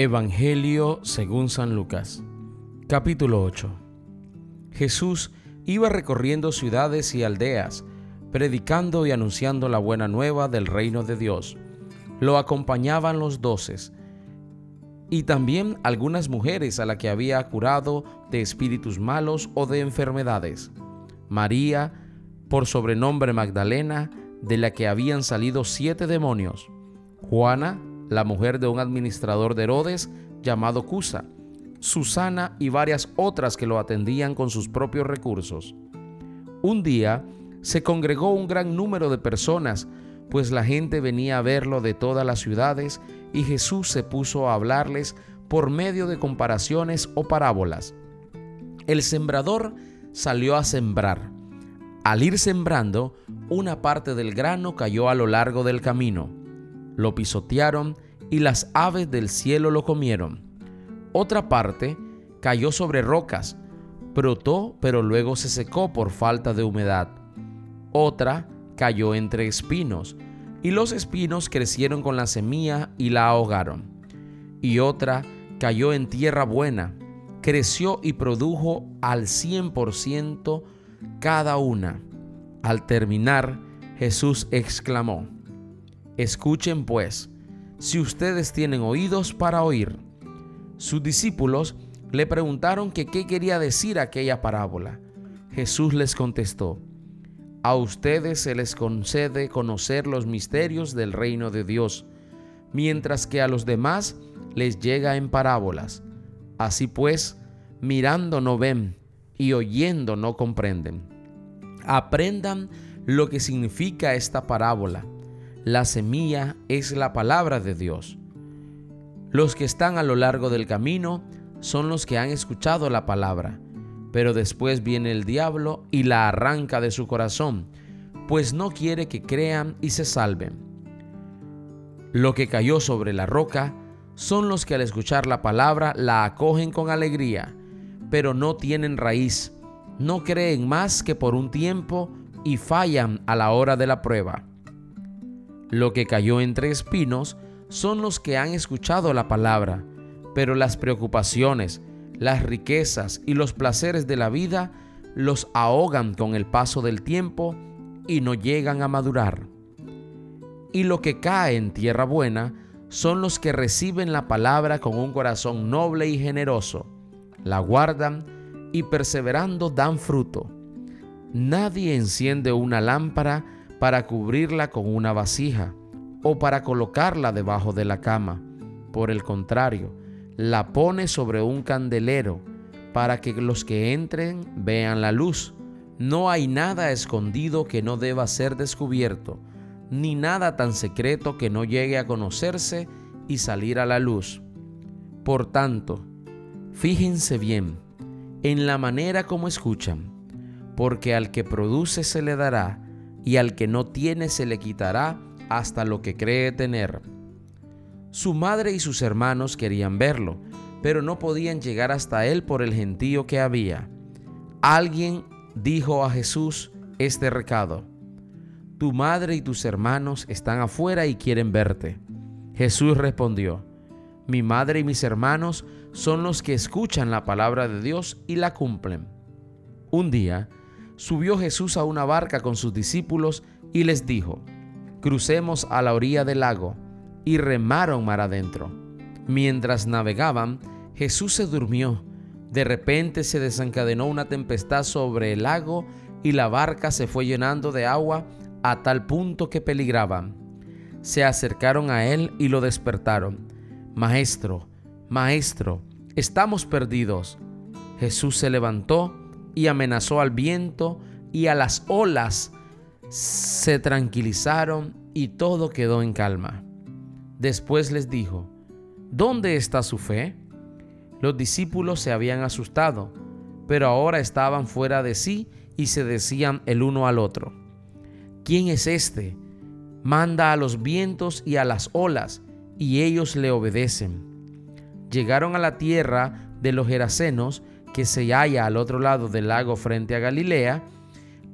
Evangelio según San Lucas Capítulo 8 Jesús iba recorriendo ciudades y aldeas, predicando y anunciando la buena nueva del reino de Dios. Lo acompañaban los doces y también algunas mujeres a las que había curado de espíritus malos o de enfermedades. María, por sobrenombre Magdalena, de la que habían salido siete demonios. Juana, la mujer de un administrador de Herodes llamado Cusa, Susana y varias otras que lo atendían con sus propios recursos. Un día se congregó un gran número de personas, pues la gente venía a verlo de todas las ciudades y Jesús se puso a hablarles por medio de comparaciones o parábolas. El sembrador salió a sembrar. Al ir sembrando, una parte del grano cayó a lo largo del camino lo pisotearon y las aves del cielo lo comieron. Otra parte cayó sobre rocas, brotó pero luego se secó por falta de humedad. Otra cayó entre espinos, y los espinos crecieron con la semilla y la ahogaron. Y otra cayó en tierra buena, creció y produjo al cien por ciento cada una. Al terminar, Jesús exclamó, Escuchen pues, si ustedes tienen oídos para oír. Sus discípulos le preguntaron que qué quería decir aquella parábola. Jesús les contestó, a ustedes se les concede conocer los misterios del reino de Dios, mientras que a los demás les llega en parábolas. Así pues, mirando no ven y oyendo no comprenden. Aprendan lo que significa esta parábola la semilla es la palabra de Dios. Los que están a lo largo del camino son los que han escuchado la palabra, pero después viene el diablo y la arranca de su corazón, pues no quiere que crean y se salven. Lo que cayó sobre la roca son los que al escuchar la palabra la acogen con alegría, pero no tienen raíz, no creen más que por un tiempo y fallan a la hora de la prueba. Lo que cayó entre espinos son los que han escuchado la palabra, pero las preocupaciones, las riquezas y los placeres de la vida los ahogan con el paso del tiempo y no llegan a madurar. Y lo que cae en tierra buena son los que reciben la palabra con un corazón noble y generoso, la guardan y perseverando dan fruto. Nadie enciende una lámpara para cubrirla con una vasija o para colocarla debajo de la cama. Por el contrario, la pone sobre un candelero para que los que entren vean la luz. No hay nada escondido que no deba ser descubierto, ni nada tan secreto que no llegue a conocerse y salir a la luz. Por tanto, fíjense bien en la manera como escuchan, porque al que produce se le dará, y al que no tiene se le quitará hasta lo que cree tener. Su madre y sus hermanos querían verlo, pero no podían llegar hasta él por el gentío que había. Alguien dijo a Jesús este recado, Tu madre y tus hermanos están afuera y quieren verte. Jesús respondió, Mi madre y mis hermanos son los que escuchan la palabra de Dios y la cumplen. Un día, subió Jesús a una barca con sus discípulos y les dijo, crucemos a la orilla del lago, y remaron mar adentro. Mientras navegaban, Jesús se durmió. De repente se desencadenó una tempestad sobre el lago y la barca se fue llenando de agua a tal punto que peligraban. Se acercaron a él y lo despertaron. Maestro, maestro, estamos perdidos. Jesús se levantó y amenazó al viento y a las olas. Se tranquilizaron y todo quedó en calma. Después les dijo, ¿dónde está su fe? Los discípulos se habían asustado, pero ahora estaban fuera de sí y se decían el uno al otro, ¿quién es este? Manda a los vientos y a las olas, y ellos le obedecen. Llegaron a la tierra de los Gerasenos que se halla al otro lado del lago frente a Galilea,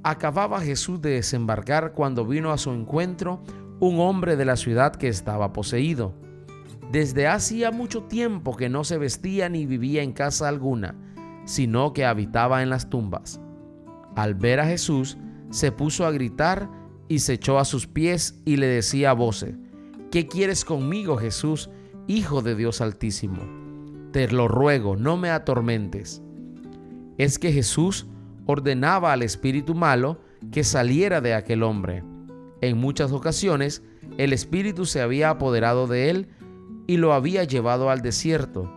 acababa Jesús de desembarcar cuando vino a su encuentro un hombre de la ciudad que estaba poseído. desde hacía mucho tiempo que no se vestía ni vivía en casa alguna, sino que habitaba en las tumbas. Al ver a Jesús, se puso a gritar y se echó a sus pies y le decía a voces, ¿qué quieres conmigo, Jesús, Hijo de Dios Altísimo? Te lo ruego, no me atormentes. Es que Jesús ordenaba al espíritu malo que saliera de aquel hombre. En muchas ocasiones el espíritu se había apoderado de él y lo había llevado al desierto.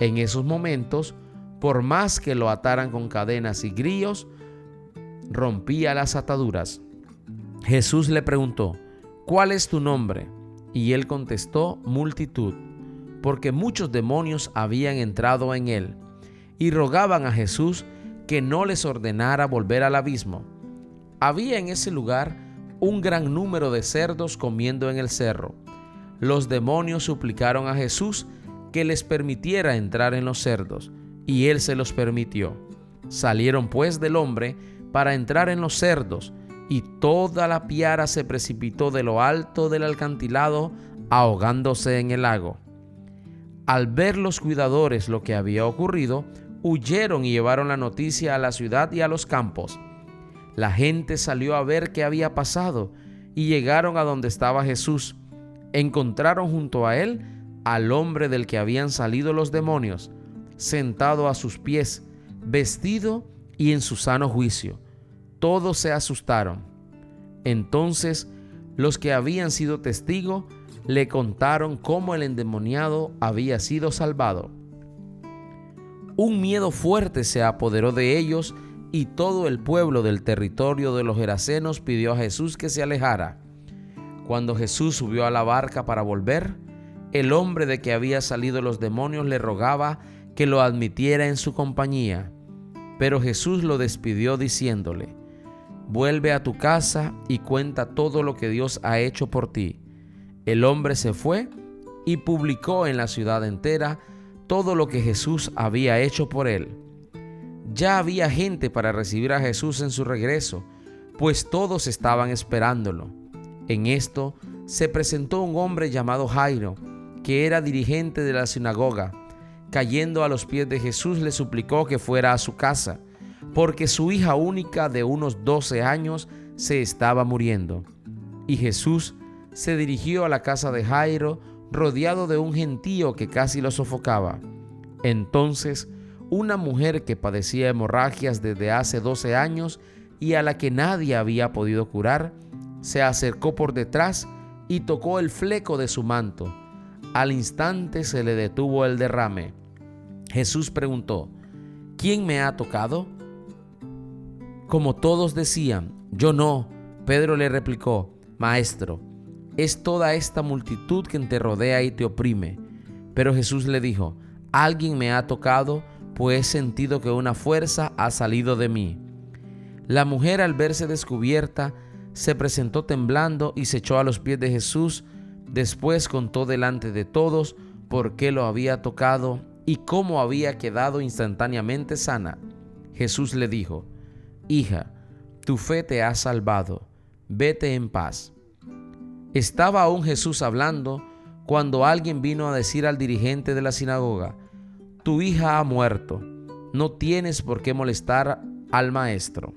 En esos momentos, por más que lo ataran con cadenas y grillos, rompía las ataduras. Jesús le preguntó, ¿cuál es tu nombre? Y él contestó, multitud, porque muchos demonios habían entrado en él, y rogaban a Jesús que no les ordenara volver al abismo. Había en ese lugar un gran número de cerdos comiendo en el cerro. Los demonios suplicaron a Jesús que les permitiera entrar en los cerdos, y él se los permitió. Salieron pues del hombre para entrar en los cerdos, y toda la piara se precipitó de lo alto del alcantilado, ahogándose en el lago. Al ver los cuidadores lo que había ocurrido, huyeron y llevaron la noticia a la ciudad y a los campos. La gente salió a ver qué había pasado y llegaron a donde estaba Jesús. Encontraron junto a él al hombre del que habían salido los demonios, sentado a sus pies, vestido y en su sano juicio todos se asustaron. Entonces los que habían sido testigos le contaron cómo el endemoniado había sido salvado. Un miedo fuerte se apoderó de ellos y todo el pueblo del territorio de los Gerasenos pidió a Jesús que se alejara. Cuando Jesús subió a la barca para volver, el hombre de que había salido los demonios le rogaba que lo admitiera en su compañía. Pero Jesús lo despidió diciéndole, vuelve a tu casa y cuenta todo lo que Dios ha hecho por ti. El hombre se fue y publicó en la ciudad entera todo lo que Jesús había hecho por él. Ya había gente para recibir a Jesús en su regreso, pues todos estaban esperándolo. En esto se presentó un hombre llamado Jairo, que era dirigente de la sinagoga. Cayendo a los pies de Jesús le suplicó que fuera a su casa porque su hija única de unos 12 años se estaba muriendo. Y Jesús se dirigió a la casa de Jairo, rodeado de un gentío que casi lo sofocaba. Entonces, una mujer que padecía hemorragias desde hace 12 años y a la que nadie había podido curar, se acercó por detrás y tocó el fleco de su manto. Al instante se le detuvo el derrame. Jesús preguntó, ¿quién me ha tocado? Como todos decían, yo no, Pedro le replicó, Maestro, es toda esta multitud que te rodea y te oprime. Pero Jesús le dijo, alguien me ha tocado, pues he sentido que una fuerza ha salido de mí. La mujer al verse descubierta, se presentó temblando y se echó a los pies de Jesús, después contó delante de todos por qué lo había tocado y cómo había quedado instantáneamente sana. Jesús le dijo, Hija, tu fe te ha salvado, vete en paz. Estaba aún Jesús hablando cuando alguien vino a decir al dirigente de la sinagoga, Tu hija ha muerto, no tienes por qué molestar al maestro.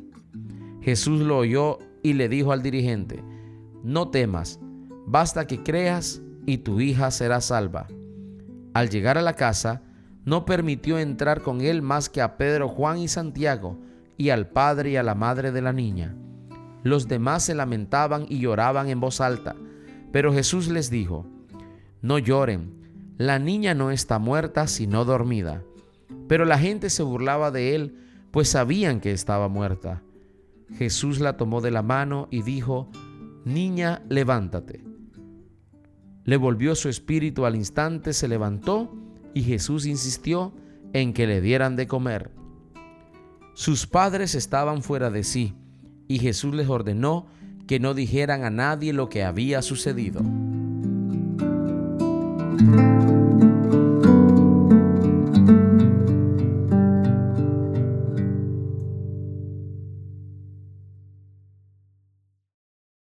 Jesús lo oyó y le dijo al dirigente, No temas, basta que creas y tu hija será salva. Al llegar a la casa, no permitió entrar con él más que a Pedro, Juan y Santiago, y al padre y a la madre de la niña. Los demás se lamentaban y lloraban en voz alta, pero Jesús les dijo, No lloren, la niña no está muerta sino dormida. Pero la gente se burlaba de él, pues sabían que estaba muerta. Jesús la tomó de la mano y dijo, Niña, levántate. Le volvió su espíritu al instante, se levantó y Jesús insistió en que le dieran de comer. Sus padres estaban fuera de sí y Jesús les ordenó que no dijeran a nadie lo que había sucedido.